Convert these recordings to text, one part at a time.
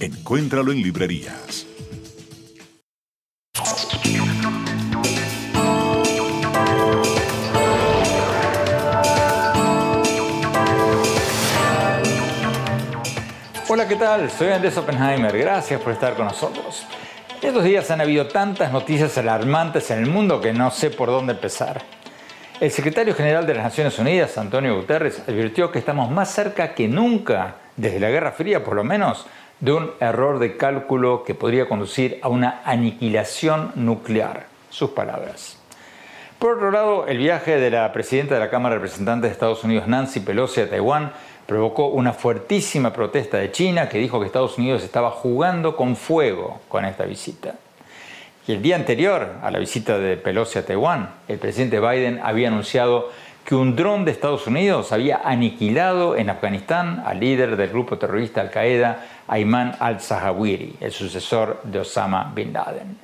Encuéntralo en librerías. Hola, ¿qué tal? Soy Andrés Oppenheimer. Gracias por estar con nosotros. Estos días han habido tantas noticias alarmantes en el mundo que no sé por dónde empezar. El secretario general de las Naciones Unidas, Antonio Guterres, advirtió que estamos más cerca que nunca, desde la Guerra Fría por lo menos, de un error de cálculo que podría conducir a una aniquilación nuclear. Sus palabras. Por otro lado, el viaje de la presidenta de la Cámara de Representantes de Estados Unidos, Nancy Pelosi, a Taiwán provocó una fuertísima protesta de China que dijo que Estados Unidos estaba jugando con fuego con esta visita. Y el día anterior a la visita de Pelosi a Taiwán, el presidente Biden había anunciado que un dron de Estados Unidos había aniquilado en Afganistán al líder del grupo terrorista Al-Qaeda, Ayman al-Zawahiri, el sucesor de Osama bin Laden.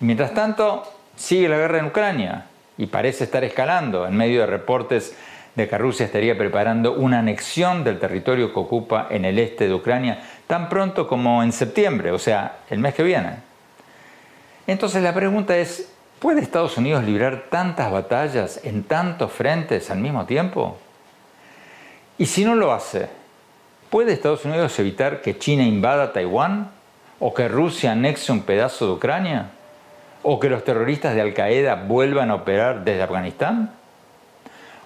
Mientras tanto, sigue la guerra en Ucrania y parece estar escalando en medio de reportes de que Rusia estaría preparando una anexión del territorio que ocupa en el este de Ucrania tan pronto como en septiembre, o sea, el mes que viene. Entonces la pregunta es, ¿puede Estados Unidos librar tantas batallas en tantos frentes al mismo tiempo? Y si no lo hace, ¿puede Estados Unidos evitar que China invada Taiwán? ¿O que Rusia anexe un pedazo de Ucrania? ¿O que los terroristas de Al Qaeda vuelvan a operar desde Afganistán?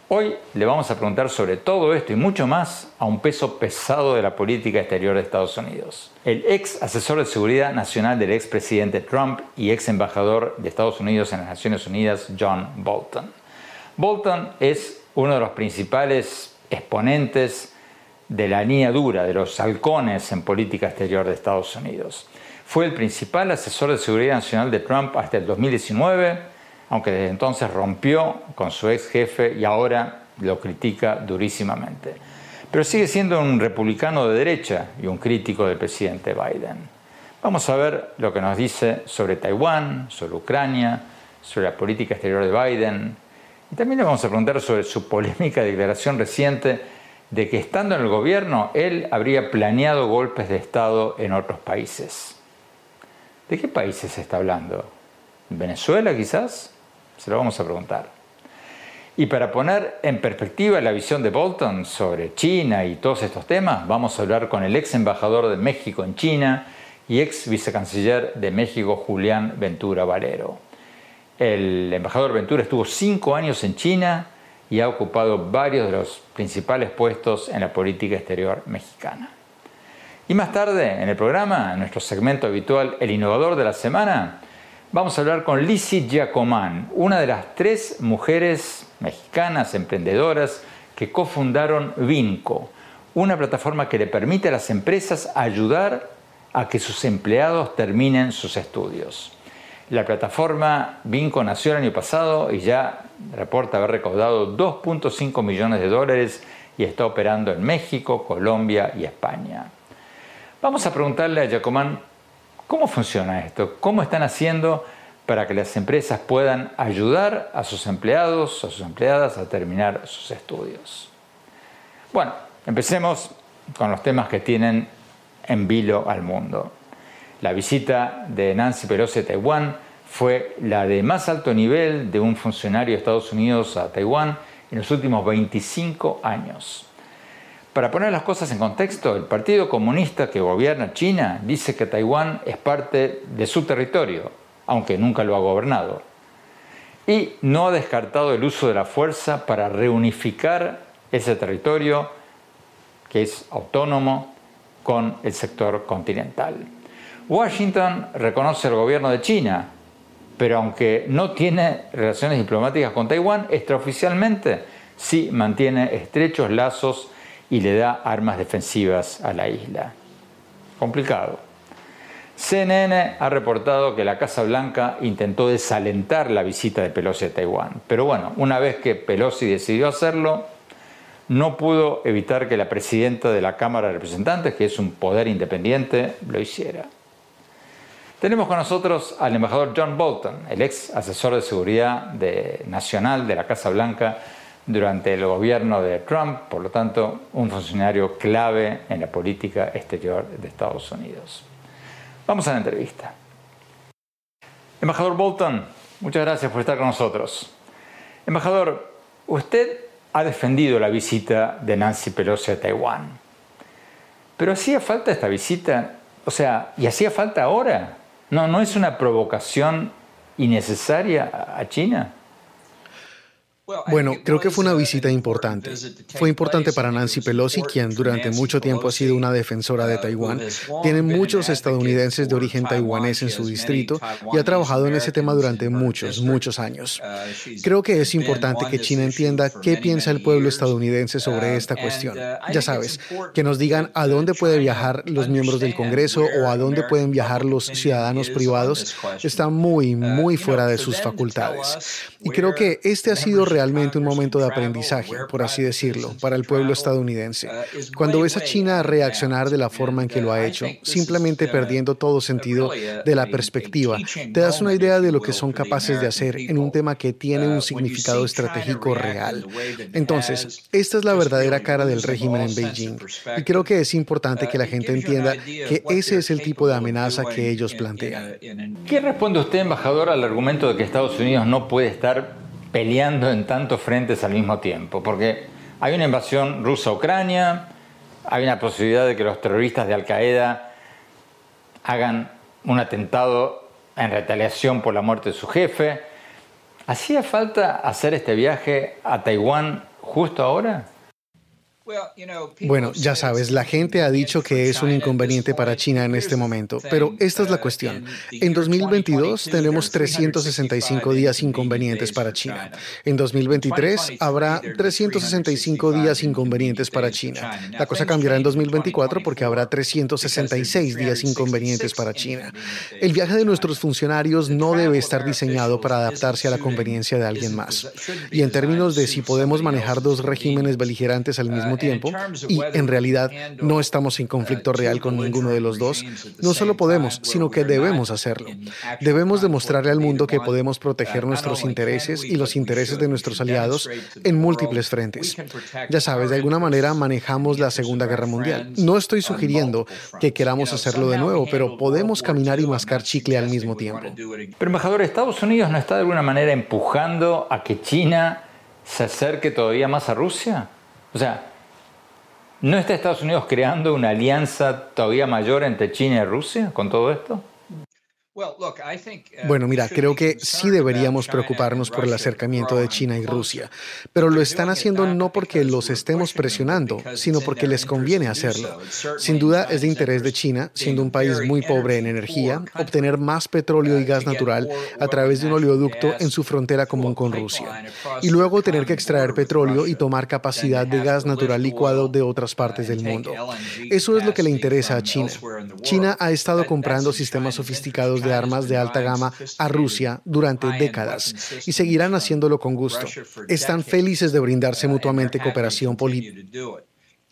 Hoy le vamos a preguntar sobre todo esto y mucho más a un peso pesado de la política exterior de Estados Unidos. El ex asesor de seguridad nacional del expresidente Trump y ex embajador de Estados Unidos en las Naciones Unidas, John Bolton. Bolton es uno de los principales exponentes de la línea dura, de los halcones en política exterior de Estados Unidos. Fue el principal asesor de seguridad nacional de Trump hasta el 2019 aunque desde entonces rompió con su ex jefe y ahora lo critica durísimamente. Pero sigue siendo un republicano de derecha y un crítico del presidente Biden. Vamos a ver lo que nos dice sobre Taiwán, sobre Ucrania, sobre la política exterior de Biden. Y también le vamos a preguntar sobre su polémica declaración reciente de que estando en el gobierno él habría planeado golpes de Estado en otros países. ¿De qué países se está hablando? ¿Venezuela quizás? Se lo vamos a preguntar. Y para poner en perspectiva la visión de Bolton sobre China y todos estos temas, vamos a hablar con el ex embajador de México en China y ex vicecanciller de México, Julián Ventura Valero. El embajador Ventura estuvo cinco años en China y ha ocupado varios de los principales puestos en la política exterior mexicana. Y más tarde, en el programa, en nuestro segmento habitual El Innovador de la Semana, Vamos a hablar con Lizzie Giacomán, una de las tres mujeres mexicanas emprendedoras que cofundaron Vinco, una plataforma que le permite a las empresas ayudar a que sus empleados terminen sus estudios. La plataforma Vinco nació el año pasado y ya reporta haber recaudado 2.5 millones de dólares y está operando en México, Colombia y España. Vamos a preguntarle a Giacomán cómo funciona esto, cómo están haciendo para que las empresas puedan ayudar a sus empleados, a sus empleadas a terminar sus estudios. Bueno, empecemos con los temas que tienen en vilo al mundo. La visita de Nancy Pelosi a Taiwán fue la de más alto nivel de un funcionario de Estados Unidos a Taiwán en los últimos 25 años. Para poner las cosas en contexto, el Partido Comunista que gobierna China dice que Taiwán es parte de su territorio, aunque nunca lo ha gobernado. Y no ha descartado el uso de la fuerza para reunificar ese territorio, que es autónomo, con el sector continental. Washington reconoce el gobierno de China, pero aunque no tiene relaciones diplomáticas con Taiwán, extraoficialmente sí mantiene estrechos lazos y le da armas defensivas a la isla. Complicado. CNN ha reportado que la Casa Blanca intentó desalentar la visita de Pelosi a Taiwán, pero bueno, una vez que Pelosi decidió hacerlo, no pudo evitar que la presidenta de la Cámara de Representantes, que es un poder independiente, lo hiciera. Tenemos con nosotros al embajador John Bolton, el ex asesor de seguridad nacional de la Casa Blanca, durante el gobierno de Trump, por lo tanto, un funcionario clave en la política exterior de Estados Unidos. Vamos a la entrevista. Embajador Bolton, muchas gracias por estar con nosotros. Embajador, usted ha defendido la visita de Nancy Pelosi a Taiwán. Pero hacía falta esta visita, o sea, y hacía falta ahora. No, no es una provocación innecesaria a China. Bueno, creo que fue una visita importante. Fue importante para Nancy Pelosi, quien durante mucho tiempo ha sido una defensora de Taiwán. Tiene muchos estadounidenses de origen taiwanés en su distrito y ha trabajado en ese tema durante muchos, muchos años. Creo que es importante que China entienda qué piensa el pueblo estadounidense sobre esta cuestión. Ya sabes, que nos digan a dónde puede viajar los miembros del Congreso o a dónde pueden viajar los ciudadanos privados está muy, muy fuera de sus facultades. Y creo que este ha sido realmente un momento de aprendizaje, por así decirlo, para el pueblo estadounidense. Cuando ves a China reaccionar de la forma en que lo ha hecho, simplemente perdiendo todo sentido de la perspectiva, te das una idea de lo que son capaces de hacer en un tema que tiene un significado estratégico real. Entonces, esta es la verdadera cara del régimen en Beijing. Y creo que es importante que la gente entienda que ese es el tipo de amenaza que ellos plantean. ¿Qué responde usted, embajador, al argumento de que Estados Unidos no puede estar peleando en tantos frentes al mismo tiempo, porque hay una invasión rusa a Ucrania, hay una posibilidad de que los terroristas de Al Qaeda hagan un atentado en retaliación por la muerte de su jefe. ¿Hacía falta hacer este viaje a Taiwán justo ahora? Bueno, ya sabes, la gente ha dicho que es un inconveniente para China en este momento, pero esta es la cuestión. En 2022 tenemos 365 días inconvenientes para China. En 2023 habrá 365 días inconvenientes para China. La cosa cambiará en 2024 porque habrá 366 días inconvenientes para China. El viaje de nuestros funcionarios no debe estar diseñado para adaptarse a la conveniencia de alguien más. Y en términos de si podemos manejar dos regímenes beligerantes al mismo tiempo y en realidad no estamos en conflicto real con ninguno de los dos, no solo podemos, sino que debemos hacerlo. Debemos demostrarle al mundo que podemos proteger nuestros intereses y los intereses de nuestros aliados en múltiples frentes. Ya sabes, de alguna manera manejamos la Segunda Guerra Mundial. No estoy sugiriendo que queramos hacerlo de nuevo, pero podemos caminar y mascar chicle al mismo tiempo. Pero embajador, ¿Estados Unidos no está de alguna manera empujando a que China se acerque todavía más a Rusia? O sea, ¿No está Estados Unidos creando una alianza todavía mayor entre China y Rusia con todo esto? Uh, bueno, mira, creo que sí deberíamos preocuparnos por el acercamiento de China y Rusia, pero lo están haciendo no porque los estemos presionando, sino porque les conviene hacerlo. Sin duda es de interés de China, siendo un país muy pobre en energía, obtener más petróleo y gas natural a través de un oleoducto en su frontera común con Rusia, y luego tener que extraer petróleo y tomar capacidad de gas natural licuado de otras partes del mundo. Eso es lo que le interesa a China. China ha estado comprando sistemas sofisticados de armas de alta gama a Rusia durante décadas y seguirán haciéndolo con gusto. Están felices de brindarse mutuamente cooperación política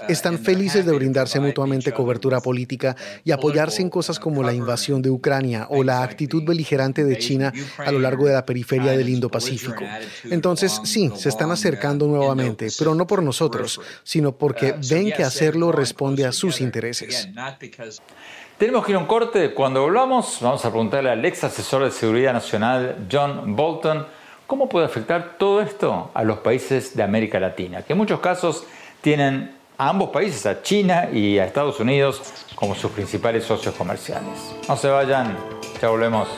Están felices de brindarse mutuamente cobertura política y apoyarse en cosas como la invasión de Ucrania o la actitud beligerante de China a lo largo de la periferia del Indo-Pacífico. Entonces, sí, se están acercando nuevamente, pero no por nosotros, sino porque ven que hacerlo responde a sus intereses. Tenemos que ir a un corte. Cuando volvamos, vamos a preguntarle al ex asesor de seguridad nacional, John Bolton, cómo puede afectar todo esto a los países de América Latina, que en muchos casos tienen a ambos países, a China y a Estados Unidos, como sus principales socios comerciales. No se vayan, ya volvemos.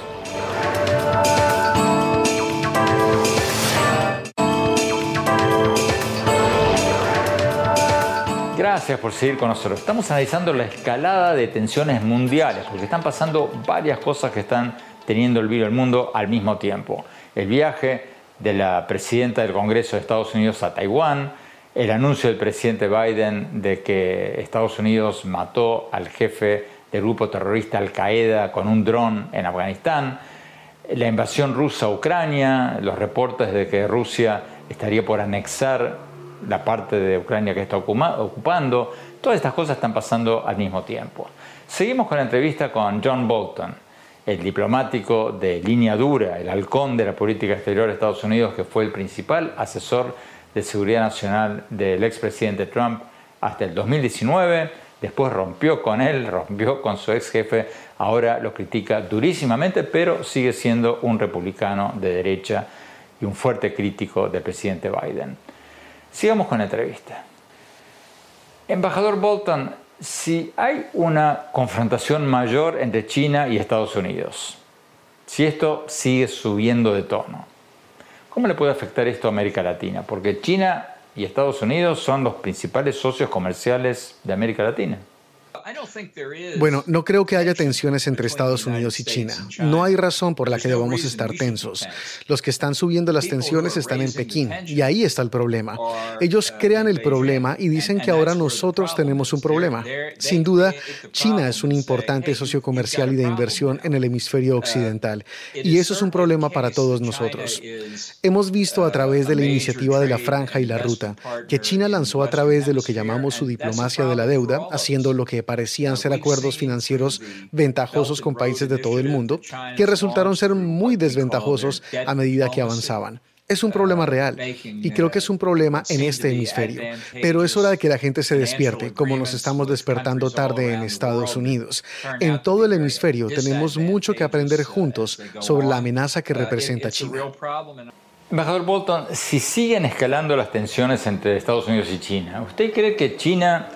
Gracias por seguir con nosotros. Estamos analizando la escalada de tensiones mundiales, porque están pasando varias cosas que están teniendo el virus del mundo al mismo tiempo. El viaje de la presidenta del Congreso de Estados Unidos a Taiwán, el anuncio del presidente Biden de que Estados Unidos mató al jefe del grupo terrorista Al Qaeda con un dron en Afganistán, la invasión rusa a Ucrania, los reportes de que Rusia estaría por anexar la parte de Ucrania que está ocupando, todas estas cosas están pasando al mismo tiempo. Seguimos con la entrevista con John Bolton, el diplomático de línea dura, el halcón de la política exterior de Estados Unidos, que fue el principal asesor de Seguridad Nacional del expresidente Trump hasta el 2019, después rompió con él, rompió con su ex jefe, ahora lo critica durísimamente, pero sigue siendo un republicano de derecha y un fuerte crítico del presidente Biden. Sigamos con la entrevista. Embajador Bolton, si hay una confrontación mayor entre China y Estados Unidos, si esto sigue subiendo de tono, ¿Cómo le puede afectar esto a América Latina? Porque China y Estados Unidos son los principales socios comerciales de América Latina. Bueno, no creo que haya tensiones entre Estados Unidos y China. No hay razón por la que debamos estar tensos. Los que están subiendo las tensiones están en Pekín y ahí está el problema. Ellos crean el problema y dicen que ahora nosotros tenemos un problema. Sin duda, China es un importante socio comercial y de inversión en el hemisferio occidental y eso es un problema para todos nosotros. Hemos visto a través de la iniciativa de la franja y la ruta que China lanzó a través de lo que llamamos su diplomacia de la deuda, haciendo lo que parecían ser acuerdos financieros ventajosos con países de todo el mundo, que resultaron ser muy desventajosos a medida que avanzaban. Es un problema real y creo que es un problema en este hemisferio, pero es hora de que la gente se despierte, como nos estamos despertando tarde en Estados Unidos. En todo el hemisferio tenemos mucho que aprender juntos sobre la amenaza que representa China. Embajador Bolton, si siguen escalando las tensiones entre Estados Unidos y China, ¿usted cree que China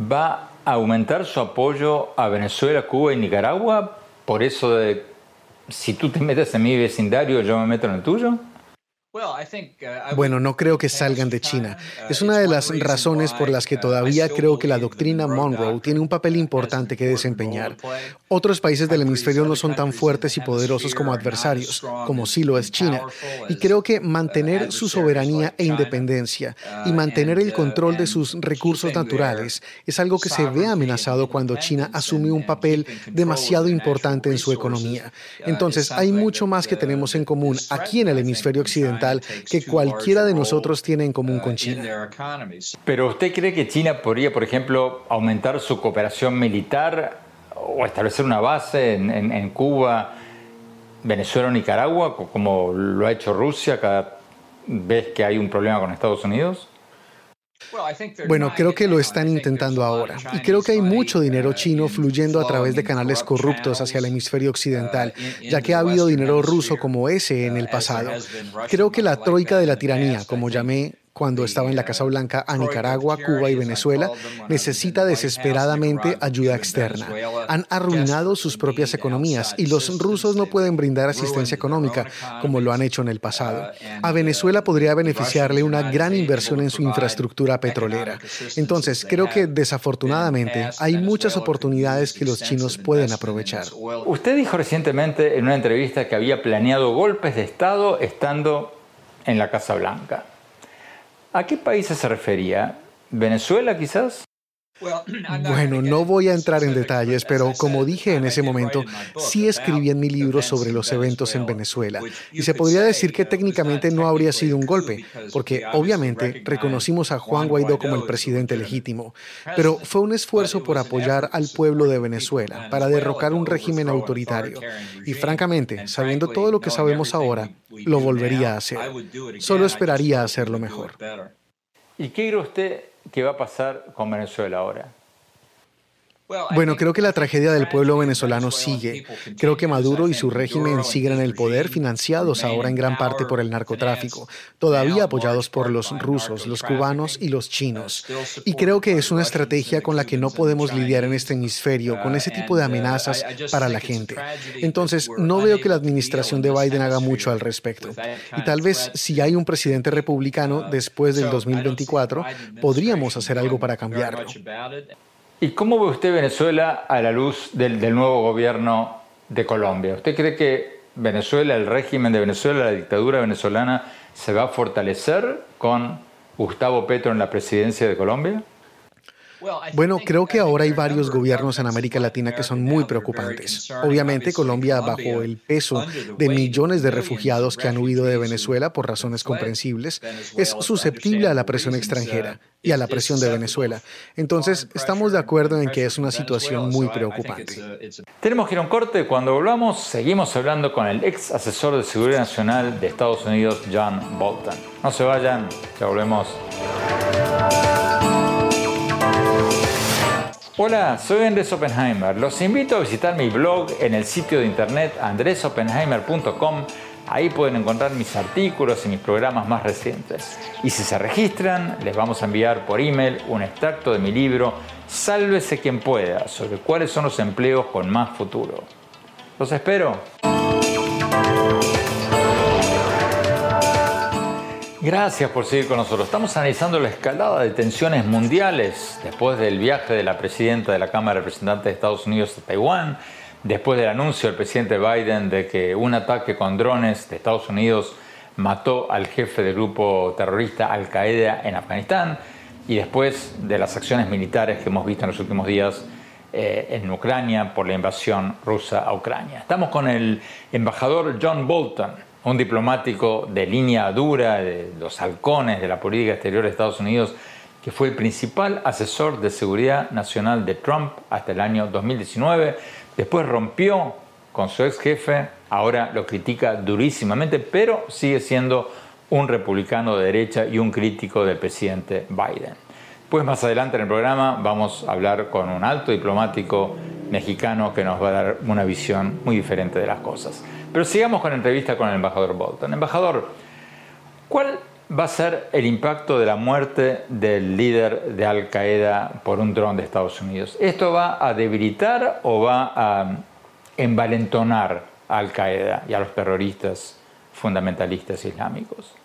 va aumentar su apoyo a Venezuela, Cuba y Nicaragua por eso de si tú te metes en mi vecindario, yo me meto en el tuyo? Uh, bueno, no creo que salgan de China. Uh, es una de las razones por las que uh, todavía creo que la doctrina Monroe tiene un papel importante que desempeñar. Otros países del hemisferio no son tan fuertes y poderosos como adversarios, como sí lo es China. Y creo que mantener su soberanía e independencia y mantener el control de sus recursos naturales es algo que se ve amenazado cuando China asume un papel demasiado importante en su economía. Entonces, hay mucho más que tenemos en común aquí en el hemisferio occidental que cualquiera de nosotros tiene en común con China. Pero usted cree que China podría, por ejemplo, aumentar su cooperación militar o establecer una base en, Cuba, Venezuela o Nicaragua, como lo ha hecho Rusia cada vez que hay un problema con Estados Unidos? Bueno, creo que lo están intentando ahora. Y creo que hay mucho dinero chino fluyendo a través de canales corruptos hacia el hemisferio occidental, ya que ha habido dinero ruso como ese en el pasado. Creo que la troika de la tiranía, como llamé cuando estaba en la Casa Blanca a Nicaragua, Cuba y Venezuela, necesita desesperadamente ayuda externa. Han arruinado sus propias economías y los rusos no pueden brindar asistencia económica como lo han hecho en el pasado. A Venezuela podría beneficiarle una gran inversión en su infraestructura petrolera. Entonces, creo que desafortunadamente hay muchas oportunidades que los chinos pueden aprovechar. Usted dijo recientemente en una entrevista que había planeado golpes de Estado estando en la Casa Blanca. ¿A qué países se refería? ¿Venezuela quizás? Bueno, no voy a entrar en detalles, pero como dije en ese momento, sí escribí en mi libro sobre los eventos en Venezuela. Y se podría decir que técnicamente no habría sido un golpe, porque obviamente reconocimos a Juan Guaidó como el presidente legítimo. Pero fue un esfuerzo por apoyar al pueblo de Venezuela, para derrocar un régimen autoritario. Y francamente, sabiendo todo lo que sabemos ahora, lo volvería a hacer. Solo esperaría hacerlo mejor. ¿Y qué cree usted que va a pasar con Venezuela ahora? Bueno, creo que la tragedia del pueblo venezolano sigue. Creo que Maduro y su régimen siguen en el poder, financiados ahora en gran parte por el narcotráfico, todavía apoyados por los rusos, los cubanos y los chinos. Y creo que es una estrategia con la que no podemos lidiar en este hemisferio, con ese tipo de amenazas para la gente. Entonces, no veo que la administración de Biden haga mucho al respecto. Y tal vez si hay un presidente republicano después del 2024, podríamos hacer algo para cambiarlo. ¿Y cómo ve usted Venezuela a la luz del, nuevo gobierno de Colombia? ¿Usted cree que Venezuela, el régimen de Venezuela, la dictadura venezolana, se va a fortalecer con Gustavo Petro en la presidencia de Colombia? Bueno, creo que ahora hay varios gobiernos en América Latina que son muy preocupantes. Obviamente, Colombia, bajo el peso de millones de refugiados que han huido de Venezuela por razones comprensibles, es susceptible a la presión extranjera y a la presión de Venezuela. Entonces, estamos de acuerdo en que es una situación muy preocupante. Tenemos que ir a un corte. Cuando volvamos, seguimos hablando con el ex asesor de Seguridad Nacional de Estados Unidos, John Bolton. No se vayan, ya volvemos. Hola, soy Andrés Oppenheimer. Los invito a visitar mi blog en el sitio de internet andresoppenheimer.com. Ahí pueden encontrar mis artículos y mis programas más recientes. Y si se registran, les vamos a enviar por email un extracto de mi libro Sálvese quien pueda sobre cuáles son los empleos con más futuro. Los espero. Gracias por seguir con nosotros. Estamos analizando la escalada de tensiones mundiales después del viaje de la presidenta de la Cámara de Representantes de Estados Unidos a Taiwán, después del anuncio del presidente Biden de que un ataque con drones de Estados Unidos mató al jefe del grupo terrorista Al Qaeda en Afganistán y después de las acciones militares que hemos visto en los últimos días eh, en Ucrania por la invasión rusa a Ucrania. Estamos con el embajador John Bolton un diplomático de línea dura, de los halcones de la política exterior de Estados Unidos, que fue el principal asesor de seguridad nacional de Trump hasta el año 2019. Después rompió con su ex jefe, ahora lo critica durísimamente, pero sigue siendo un republicano de derecha y un crítico del presidente Biden. Pues más adelante en el programa vamos a hablar con un alto diplomático mexicano que nos va a dar una visión muy diferente de las cosas. Pero sigamos con la entrevista con el embajador Bolton. Embajador, ¿cuál va a ser el impacto de la muerte del líder de Al Qaeda por un dron de Estados Unidos? ¿Esto va a debilitar o va a envalentonar a Al Qaeda y a los terroristas fundamentalistas islámicos?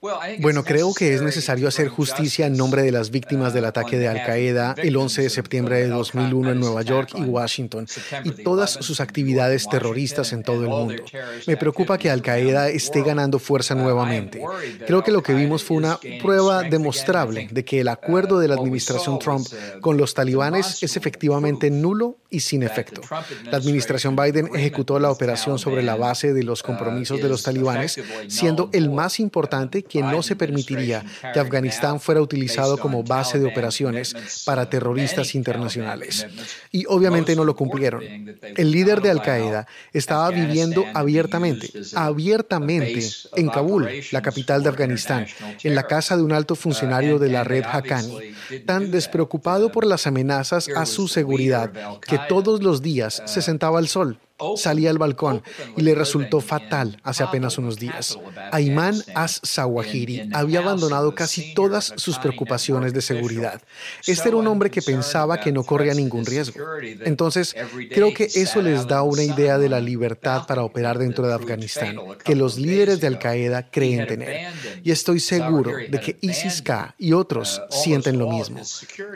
Bueno, creo que es necesario hacer justicia en nombre de las víctimas del ataque de Al Qaeda el 11 de septiembre de 2001 en Nueva York y Washington y todas sus actividades terroristas en todo el mundo. Me preocupa que Al Qaeda esté ganando fuerza nuevamente. Creo que lo que vimos fue una prueba demostrable de que el acuerdo de la administración Trump con los talibanes es efectivamente nulo y sin efecto. La administración Biden ejecutó la operación sobre la base de los compromisos de los talibanes, siendo el más importante que no se permitiría que Afganistán fuera utilizado como base de operaciones para terroristas internacionales. Y obviamente no lo cumplieron. El líder de Al-Qaeda estaba viviendo abiertamente, abiertamente en Kabul, la capital de Afganistán, en la casa de un alto funcionario de la red Haqqani, tan despreocupado por las amenazas a su seguridad que todos los días se sentaba al sol salía al balcón y le resultó fatal hace apenas unos días. Ayman as-Sawahiri había abandonado casi todas sus preocupaciones de seguridad. Este era un hombre que pensaba que no corría ningún riesgo. Entonces, creo que eso les da una idea de la libertad para operar dentro de Afganistán, que los líderes de Al-Qaeda creen tener. Y estoy seguro de que ISIS-K y otros sienten lo mismo.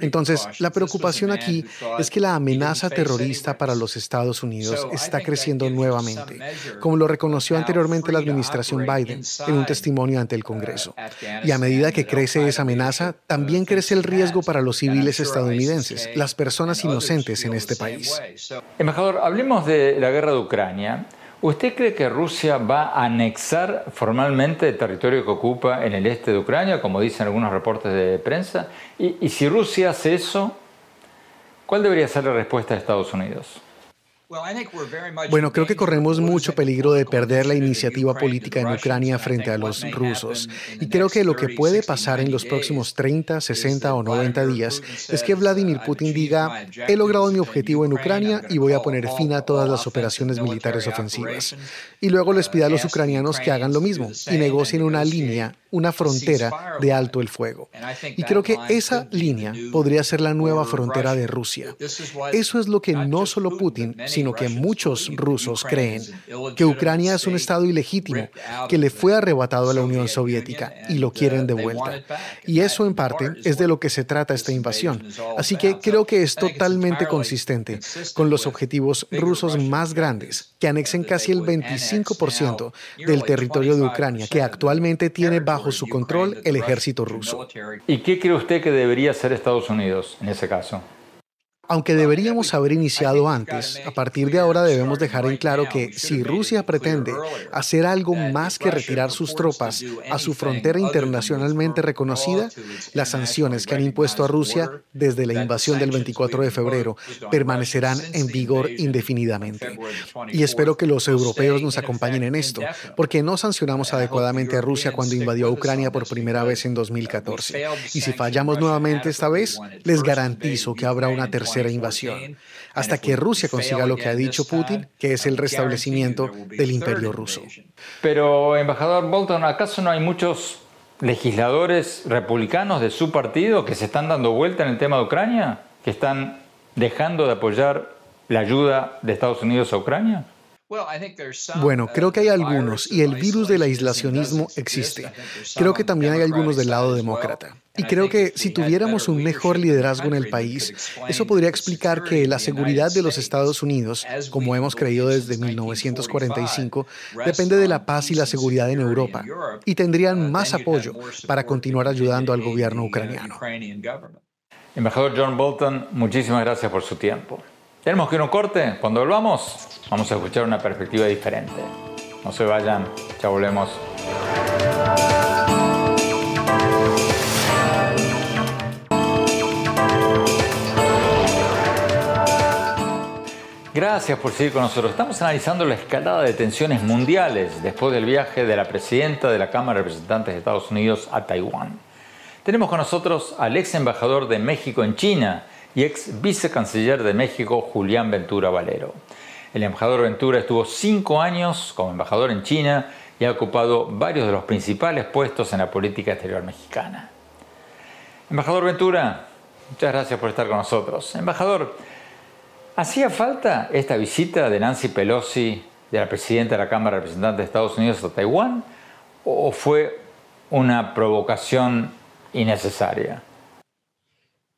Entonces, la preocupación aquí es que la amenaza terrorista para los Estados Unidos está está creciendo nuevamente, como lo reconoció anteriormente la administración Biden en un testimonio ante el Congreso. Y a medida que crece esa amenaza, también crece el riesgo para los civiles estadounidenses, las personas inocentes en este país. Embajador, hablemos de la guerra de Ucrania. ¿Usted cree que Rusia va a anexar formalmente el territorio que ocupa en el este de Ucrania, como dicen algunos reportes de prensa? Y, y si Rusia hace eso, ¿cuál debería ser la respuesta de Estados Unidos? Bueno, creo que corremos mucho peligro de perder la iniciativa política en Ucrania frente a los rusos. Y creo que lo que puede pasar en los próximos 30, 60 o 90 días es que Vladimir Putin diga, he logrado mi objetivo en Ucrania y voy a poner fin a todas las operaciones militares ofensivas. Y luego les pida a los ucranianos que hagan lo mismo y negocien una línea una frontera de alto el fuego. Y creo que esa línea podría ser la nueva frontera de Rusia. Eso es lo que no solo Putin, sino que muchos rusos creen, que Ucrania es un Estado ilegítimo, que le fue arrebatado a la Unión Soviética y lo quieren de vuelta. Y eso en parte es de lo que se trata esta invasión. Así que creo que es totalmente consistente con los objetivos rusos más grandes, que anexen casi el 25% del territorio de Ucrania, que actualmente tiene bajo su control el ejército ruso. ¿Y qué cree usted que debería hacer Estados Unidos en ese caso? Aunque deberíamos haber iniciado antes, a partir de ahora debemos dejar en claro que si Rusia pretende hacer algo más que retirar sus tropas a su frontera internacionalmente reconocida, las sanciones que han impuesto a Rusia desde la invasión del 24 de febrero permanecerán en vigor indefinidamente. Y espero que los europeos nos acompañen en esto, porque no sancionamos adecuadamente a Rusia cuando invadió a Ucrania por primera vez en 2014. Y si fallamos nuevamente esta vez, les garantizo que habrá una tercera invasión, hasta que Rusia consiga lo que ha dicho Putin, que es el restablecimiento del imperio ruso. Pero, embajador Bolton, ¿acaso no hay muchos legisladores republicanos de su partido que se están dando vuelta en el tema de Ucrania? ¿Que están dejando de apoyar la ayuda de Estados Unidos a Ucrania? Bueno, creo que hay algunos y el virus del aislacionismo existe. Creo que también hay algunos del lado demócrata. Y creo que si tuviéramos un mejor liderazgo en el país, eso podría explicar que la seguridad de los Estados Unidos, como hemos creído desde 1945, depende de la paz y la seguridad en Europa y tendrían más apoyo para continuar ayudando al gobierno ucraniano. Embajador John Bolton, muchísimas gracias por su tiempo. Tenemos que ir un corte. Cuando volvamos, vamos a escuchar una perspectiva diferente. No se vayan, ya volvemos. Gracias por seguir con nosotros. Estamos analizando la escalada de tensiones mundiales después del viaje de la presidenta de la Cámara de Representantes de Estados Unidos a Taiwán. Tenemos con nosotros al ex embajador de México en China, y ex vicecanciller de México Julián Ventura Valero. El embajador Ventura estuvo cinco años como embajador en China y ha ocupado varios de los principales puestos en la política exterior mexicana. Embajador Ventura, muchas gracias por estar con nosotros. Embajador, ¿hacía falta esta visita de Nancy Pelosi, de la presidenta de la Cámara de Representantes de Estados Unidos a Taiwán, o fue una provocación innecesaria?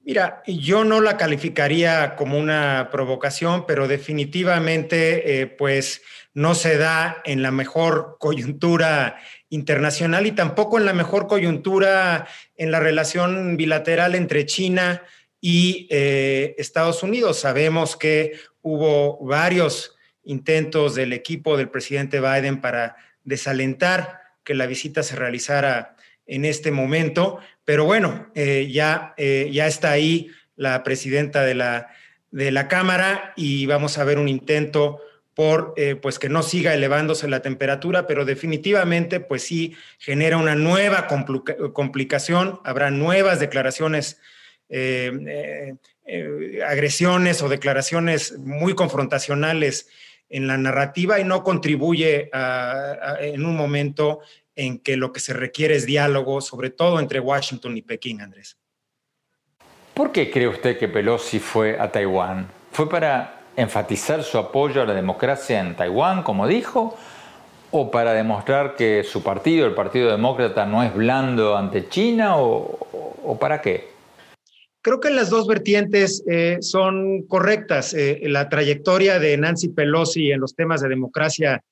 Mira, yo no la calificaría como una provocación, pero definitivamente, eh, pues, no se da en la mejor coyuntura internacional y tampoco en la mejor coyuntura en la relación bilateral entre China y eh, Estados Unidos. Sabemos que hubo varios intentos del equipo del presidente Biden para desalentar que la visita se realizara en este momento, pero bueno, eh, ya, eh, ya está ahí la presidenta de la, de la Cámara y vamos a ver un intento por eh, pues que no siga elevándose la temperatura, pero definitivamente pues sí genera una nueva complicación, habrá nuevas declaraciones, agresiones o declaraciones muy confrontacionales en la narrativa y no contribuye en un momento en que lo que se requiere es diálogo, sobre todo entre Washington y Pekín, Andrés. ¿Por qué cree usted que Pelosi fue a Taiwán? ¿Fue para enfatizar su apoyo a la democracia en Taiwán, como dijo? ¿O para demostrar que su partido, el Partido Demócrata, no es blando ante China? ¿O, para qué? Creo que las dos vertientes eh, son correctas. Eh, la trayectoria de Nancy Pelosi en los temas de democracia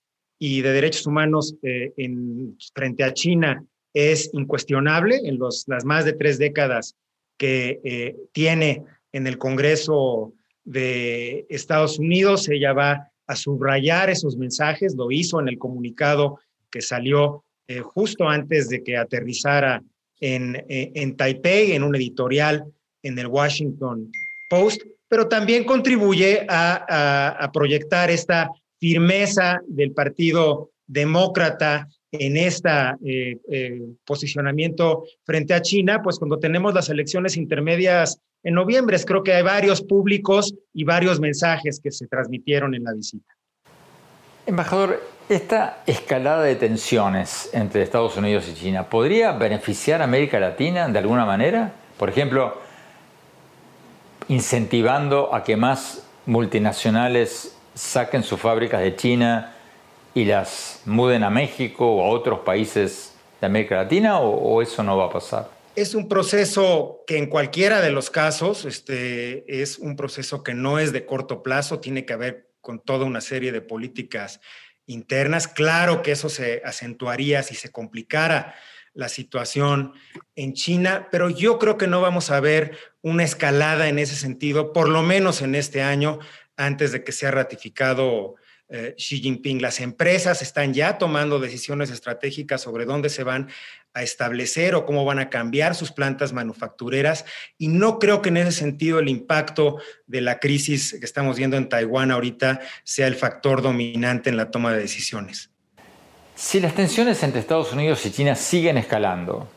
y de derechos humanos eh, en, frente a China es incuestionable en los, las más de tres décadas que tiene en el Congreso de Estados Unidos. Ella va a subrayar esos mensajes, lo hizo en el comunicado que salió justo antes de que aterrizara en, en Taipei, en un editorial en el Washington Post, pero también contribuye a, proyectar esta firmeza del Partido Demócrata en este posicionamiento frente a China, pues cuando tenemos las elecciones intermedias en noviembre, creo que hay varios públicos y varios mensajes que se transmitieron en la visita. Embajador, esta escalada de tensiones entre Estados Unidos y China, ¿podría beneficiar a América Latina de alguna manera? Por ejemplo, incentivando a que más multinacionales saquen sus fábricas de China y las muden a México o a otros países de América Latina o, eso no va a pasar? Es un proceso que en cualquiera de los casos este, es un proceso que no es de corto plazo, tiene que ver con toda una serie de políticas internas. Claro que eso se acentuaría si se complicara la situación en China, pero yo creo que no vamos a ver una escalada en ese sentido, por lo menos en este año, antes de que sea ratificado eh, Xi Jinping. Las empresas están ya tomando decisiones estratégicas sobre dónde se van a establecer o cómo van a cambiar sus plantas manufactureras y no creo que en ese sentido el impacto de la crisis que estamos viendo en Taiwán ahorita sea el factor dominante en la toma de decisiones. Si las tensiones entre Estados Unidos y China siguen escalando,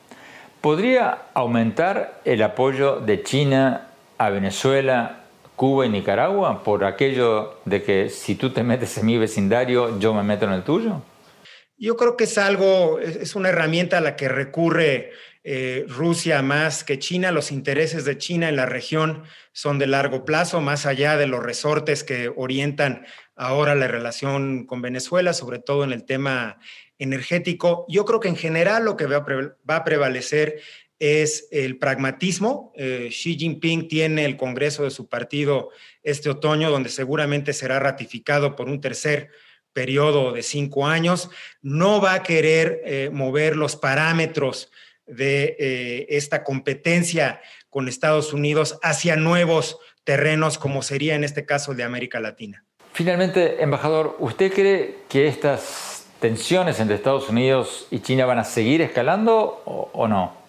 ¿podría aumentar el apoyo de China a Venezuela, Cuba y Nicaragua por aquello de que si tú te metes en mi vecindario, yo me meto en el tuyo? Yo creo que es algo, es una herramienta a la que recurre eh, Rusia más que China. Los intereses de China en la región son de largo plazo, más allá de los resortes que orientan ahora la relación con Venezuela, sobre todo en el tema energético. Yo creo que en general lo que va a, prevalecer es el pragmatismo. Eh, Xi Jinping tiene el Congreso de su partido este otoño, donde seguramente será ratificado por un tercer periodo de cinco años. No va a querer eh, mover los parámetros de eh, esta competencia con Estados Unidos hacia nuevos terrenos, como sería en este caso de América Latina. Finalmente, embajador, ¿usted cree que estas tensiones entre Estados Unidos y China van a seguir escalando o, no?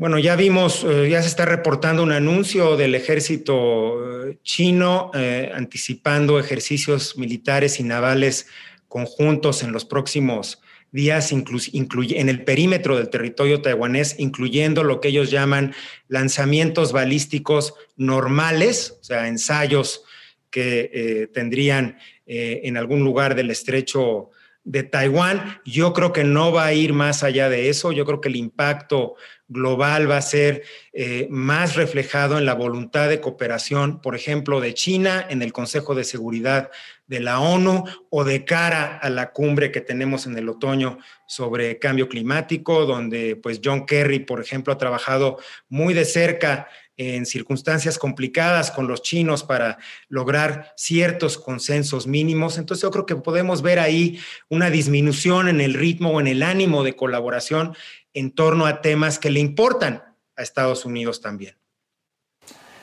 Bueno, ya vimos, eh, ya se está reportando un anuncio del ejército eh, chino eh, anticipando ejercicios militares y navales conjuntos en los próximos días en el perímetro del territorio taiwanés, incluyendo lo que ellos llaman lanzamientos balísticos normales, o sea, ensayos que tendrían en algún lugar del estrecho de Taiwán. Yo creo que no va a ir más allá de eso. Yo creo que el impacto global va a ser eh, más reflejado en la voluntad de cooperación, por ejemplo, de China en el Consejo de Seguridad de la ONU o de cara a la cumbre que tenemos en el otoño sobre cambio climático, donde pues John Kerry, por ejemplo, ha trabajado muy de cerca en circunstancias complicadas con los chinos para lograr ciertos consensos mínimos. Entonces yo creo que podemos ver ahí una disminución en el ritmo o en el ánimo de colaboración en torno a temas que le importan a Estados Unidos también.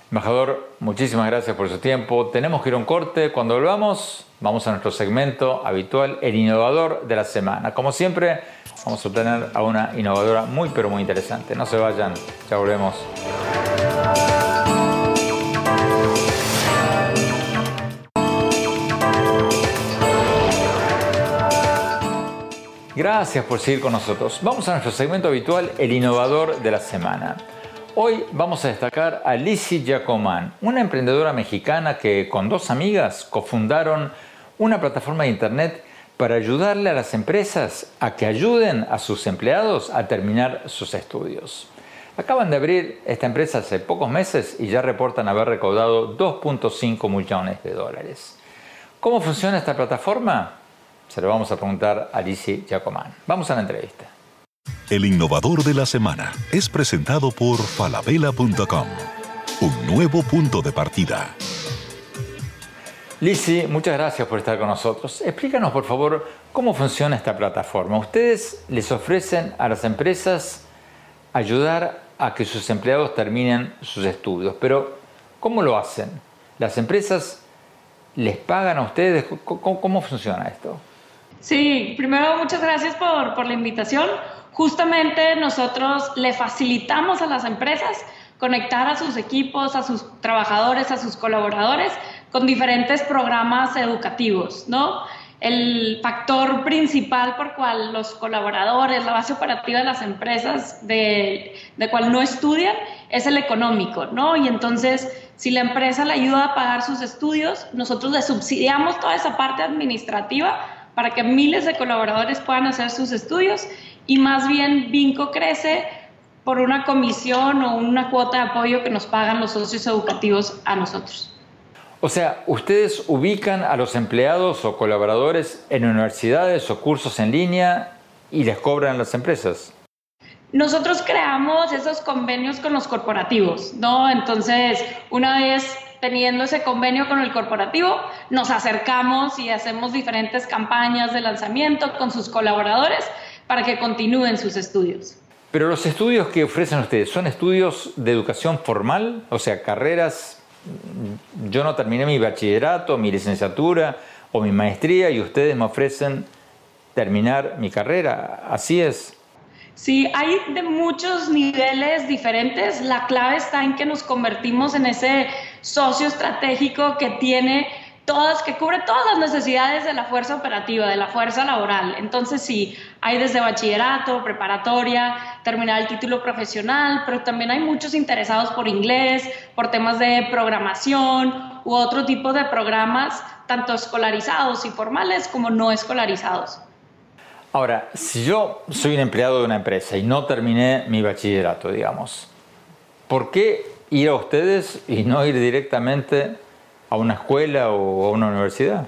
Embajador, muchísimas gracias por su tiempo. Tenemos que ir a un corte. Cuando volvamos, vamos a nuestro segmento habitual, el innovador de la semana. Como siempre, vamos a tener a una innovadora muy, pero muy interesante. No se vayan, ya volvemos. Gracias por seguir con nosotros. Vamos a nuestro segmento habitual, el innovador de la semana. Hoy vamos a destacar a Lizzie Giacomán, una emprendedora mexicana que con dos amigas cofundaron una plataforma de internet para ayudarle a las empresas a que ayuden a sus empleados a terminar sus estudios. Acaban de abrir esta empresa hace pocos meses y ya reportan haber recaudado 2.5 millones de dólares. ¿Cómo funciona esta plataforma? Se lo vamos a preguntar a Alicia Giacomán. Vamos a la entrevista. El innovador de la semana es presentado por falabella.com, un nuevo punto de partida. Lisi, muchas gracias por estar con nosotros. Explícanos, por favor, cómo funciona esta plataforma. Ustedes les ofrecen a las empresas ayudar a que sus empleados terminen sus estudios, pero ¿cómo lo hacen? ¿Las empresas les pagan a ustedes? ¿Cómo, funciona esto? Sí, primero muchas gracias por, por la invitación. Justamente nosotros le facilitamos a las empresas conectar a sus equipos, a sus trabajadores, a sus colaboradores con diferentes programas educativos, ¿no? El factor principal por cual los colaboradores, la base operativa de las empresas de, de cual no estudian es el económico, ¿no? Y entonces, si la empresa le ayuda a pagar sus estudios, nosotros le subsidiamos toda esa parte administrativa para que miles de colaboradores puedan hacer sus estudios y más bien Vinco crece por una comisión o una cuota de apoyo que nos pagan los socios educativos a nosotros. O sea, ustedes ubican a los empleados o colaboradores en universidades o cursos en línea y les cobran las empresas. Nosotros creamos esos convenios con los corporativos, ¿no? Entonces, una vez teniendo ese convenio con el corporativo, nos acercamos y hacemos diferentes campañas de lanzamiento con sus colaboradores para que continúen sus estudios. Pero los estudios que ofrecen ustedes, ¿son estudios de educación formal? O sea, carreras, yo no terminé mi bachillerato, mi licenciatura o mi maestría y ustedes me ofrecen terminar mi carrera. Así es. Sí, hay de muchos niveles diferentes. La clave está en que nos convertimos en ese socio estratégico que tiene todas, que cubre todas las necesidades de la fuerza operativa, de la fuerza laboral. Entonces, sí, hay desde bachillerato, preparatoria, terminar el título profesional, pero también hay muchos interesados por inglés, por temas de programación u otro tipo de programas, tanto escolarizados y formales como no escolarizados. Ahora, si yo soy un empleado de una empresa y no terminé mi bachillerato, digamos, ¿por qué ir a ustedes y no ir directamente a una escuela o a una universidad?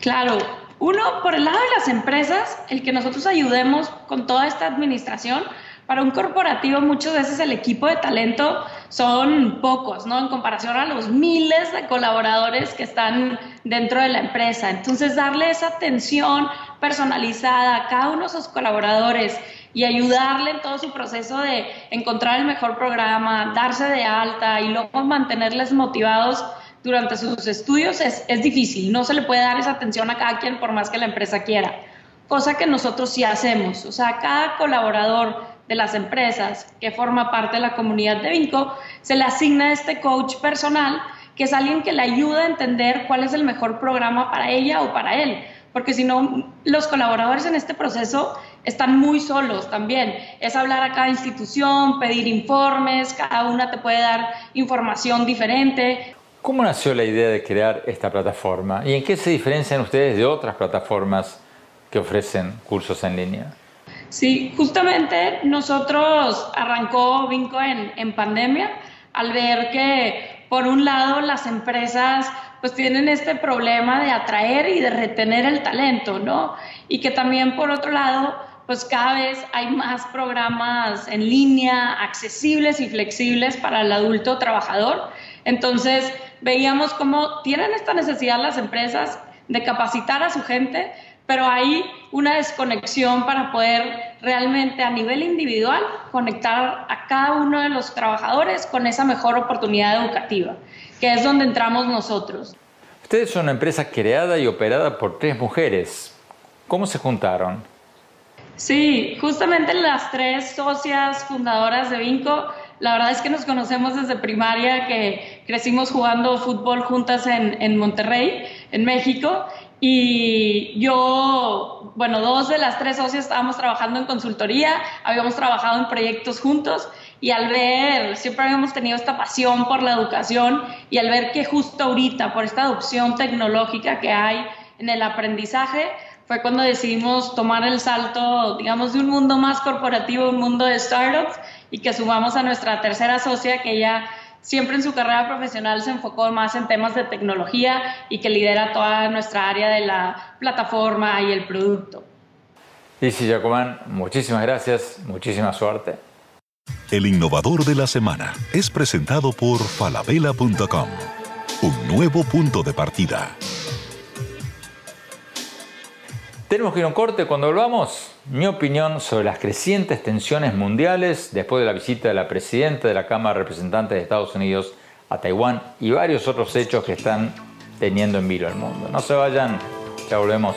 Claro, uno, por el lado de las empresas, el que nosotros ayudemos con toda esta administración, para un corporativo muchas veces el equipo de talento son pocos, ¿no? En comparación a los miles de colaboradores que están dentro de la empresa. Entonces, darle esa atención personalizada a cada uno de sus colaboradores y ayudarle en todo su proceso de encontrar el mejor programa, darse de alta y luego mantenerles motivados durante sus estudios es, es difícil. No se le puede dar esa atención a cada quien por más que la empresa quiera. Cosa que nosotros sí hacemos. O sea, cada colaborador de las empresas que forma parte de la comunidad de Vinco, se le asigna este coach personal, que es alguien que le ayuda a entender cuál es el mejor programa para ella o para él. Porque si no, los colaboradores en este proceso están muy solos también. Es hablar a cada institución, pedir informes, cada una te puede dar información diferente. ¿Cómo nació la idea de crear esta plataforma y en qué se diferencian ustedes de otras plataformas que ofrecen cursos en línea? Sí, justamente nosotros arrancó Vinco en, en pandemia al ver que por un lado las empresas pues tienen este problema de atraer y de retener el talento, ¿no? Y que también por otro lado pues cada vez hay más programas en línea accesibles y flexibles para el adulto trabajador. Entonces, veíamos cómo tienen esta necesidad las empresas de capacitar a su gente, pero hay una desconexión para poder realmente a nivel individual conectar a cada uno de los trabajadores con esa mejor oportunidad educativa, que es donde entramos nosotros. Ustedes son una empresa creada y operada por tres mujeres. ¿Cómo se juntaron? Sí, justamente las tres socias fundadoras de Vinco la verdad es que nos conocemos desde primaria, que crecimos jugando fútbol juntas en, en Monterrey, en México. Y yo, bueno, dos de las tres socias estábamos trabajando en consultoría, habíamos trabajado en proyectos juntos y al ver, siempre habíamos tenido esta pasión por la educación y al ver que justo ahorita, por esta adopción tecnológica que hay en el aprendizaje, fue cuando decidimos tomar el salto, digamos, de un mundo más corporativo, un mundo de startups y que sumamos a nuestra tercera socia que ella siempre en su carrera profesional se enfocó más en temas de tecnología y que lidera toda nuestra área de la plataforma y el producto. Lizzie Jacobán, muchísimas gracias, muchísima suerte. El innovador de la semana es presentado por falabella.com. Un nuevo punto de partida. Tenemos que ir a un corte. Cuando volvamos, mi opinión sobre las crecientes tensiones mundiales después de la visita de la presidenta de la Cámara de Representantes de Estados Unidos a Taiwán y varios otros hechos que están teniendo en vilo el mundo. No se vayan, ya volvemos.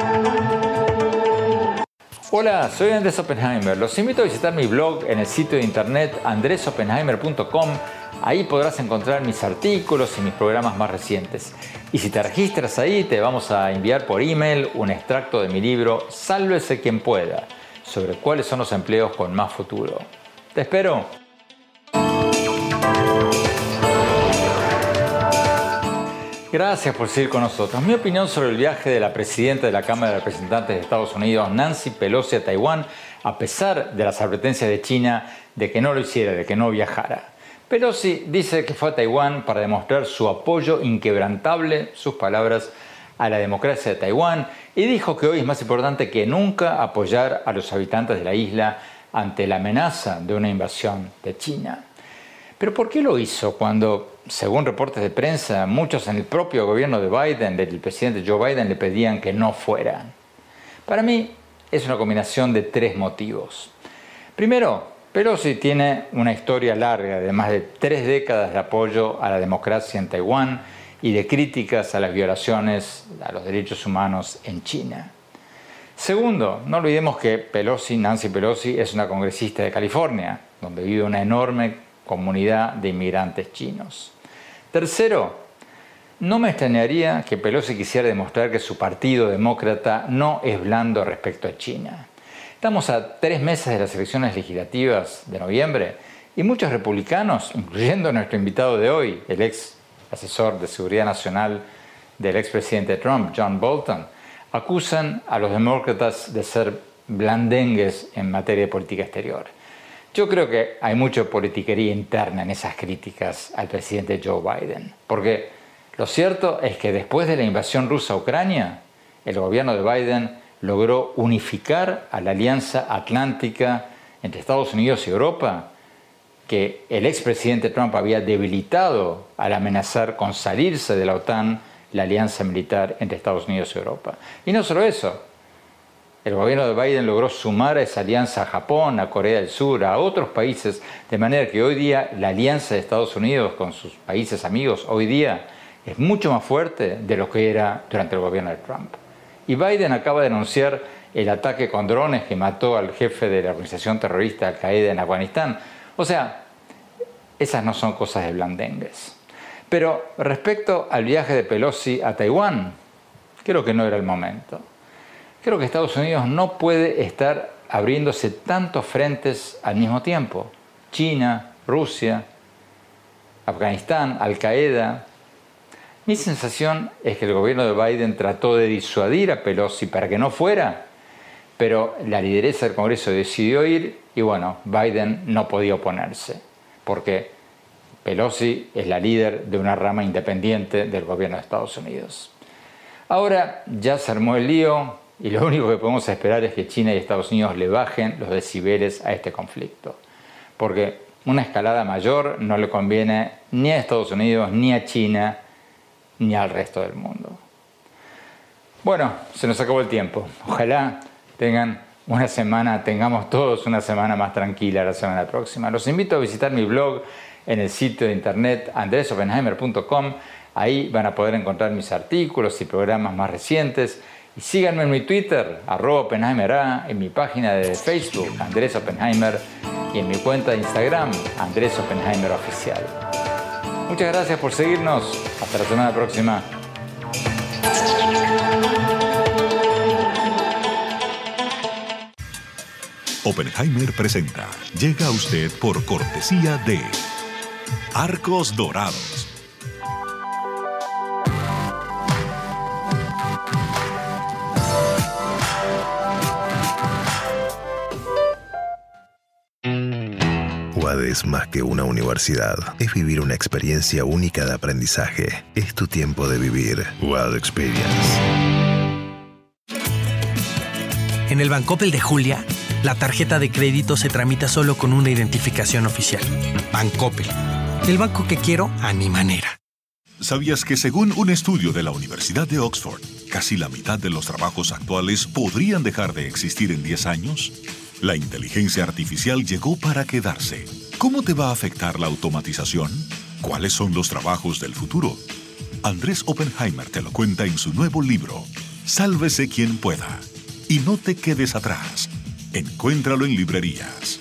Hola, soy Andrés Oppenheimer. Los invito a visitar mi blog en el sitio de internet andresoppenheimer.com Ahí podrás encontrar mis artículos y mis programas más recientes. Y si te registras ahí, te vamos a enviar por email un extracto de mi libro Sálvese quien pueda, sobre cuáles son los empleos con más futuro. Te espero. Gracias por seguir con nosotros. Mi opinión sobre el viaje de la presidenta de la Cámara de Representantes de Estados Unidos, Nancy Pelosi, a Taiwán, a pesar de las advertencias de China de que no lo hiciera, de que no viajara. Pelosi dice que fue a Taiwán para demostrar su apoyo inquebrantable, sus palabras, a la democracia de Taiwán y dijo que hoy es más importante que nunca apoyar a los habitantes de la isla ante la amenaza de una invasión de China. Pero ¿por qué lo hizo cuando, según reportes de prensa, muchos en el propio gobierno de Biden, del presidente Joe Biden, le pedían que no fuera? Para mí es una combinación de tres motivos. Primero, Pelosi tiene una historia larga de más de tres décadas de apoyo a la democracia en Taiwán y de críticas a las violaciones a los derechos humanos en China. Segundo, no olvidemos que Pelosi, Nancy Pelosi, es una congresista de California, donde vive una enorme comunidad de inmigrantes chinos. Tercero, no me extrañaría que Pelosi quisiera demostrar que su partido demócrata no es blando respecto a China. Estamos a tres meses de las elecciones legislativas de noviembre y muchos republicanos, incluyendo nuestro invitado de hoy, el ex asesor de seguridad nacional del expresidente Trump, John Bolton, acusan a los demócratas de ser blandengues en materia de política exterior. Yo creo que hay mucha politiquería interna en esas críticas al presidente Joe Biden, porque lo cierto es que después de la invasión rusa a Ucrania, el gobierno de Biden logró unificar a la alianza atlántica entre Estados Unidos y Europa, que el expresidente Trump había debilitado al amenazar con salirse de la OTAN la alianza militar entre Estados Unidos y Europa. Y no solo eso, el gobierno de Biden logró sumar a esa alianza a Japón, a Corea del Sur, a otros países, de manera que hoy día la alianza de Estados Unidos con sus países amigos, hoy día es mucho más fuerte de lo que era durante el gobierno de Trump. Y Biden acaba de anunciar el ataque con drones que mató al jefe de la organización terrorista Al-Qaeda en Afganistán. O sea, esas no son cosas de blandengues. Pero respecto al viaje de Pelosi a Taiwán, creo que no era el momento. Creo que Estados Unidos no puede estar abriéndose tantos frentes al mismo tiempo. China, Rusia, Afganistán, Al-Qaeda, mi sensación es que el gobierno de Biden trató de disuadir a Pelosi para que no fuera, pero la lideresa del Congreso decidió ir y bueno, Biden no podía oponerse, porque Pelosi es la líder de una rama independiente del gobierno de Estados Unidos. Ahora ya se armó el lío y lo único que podemos esperar es que China y Estados Unidos le bajen los decibeles a este conflicto, porque una escalada mayor no le conviene ni a Estados Unidos ni a China, ni al resto del mundo. Bueno, se nos acabó el tiempo. Ojalá tengan una semana, tengamos todos una semana más tranquila la semana próxima. Los invito a visitar mi blog en el sitio de internet andresopenheimer.com. Ahí van a poder encontrar mis artículos y programas más recientes. Y síganme en mi Twitter, arroba Oppenheimer en mi página de Facebook, Andrés Oppenheimer, y en mi cuenta de Instagram, Andrés Oppenheimer Oficial. Muchas gracias por seguirnos. Hasta la semana próxima. Oppenheimer presenta. Llega a usted por cortesía de Arcos Dorados. Es más que una universidad. Es vivir una experiencia única de aprendizaje. Es tu tiempo de vivir. UAD Experience. En el Bancopel de Julia, la tarjeta de crédito se tramita solo con una identificación oficial. Bancopel. El banco que quiero a mi manera. ¿Sabías que según un estudio de la Universidad de Oxford, casi la mitad de los trabajos actuales podrían dejar de existir en 10 años? La inteligencia artificial llegó para quedarse. ¿Cómo te va a afectar la automatización? ¿Cuáles son los trabajos del futuro? Andrés Oppenheimer te lo cuenta en su nuevo libro, Sálvese quien pueda. Y no te quedes atrás. Encuéntralo en librerías.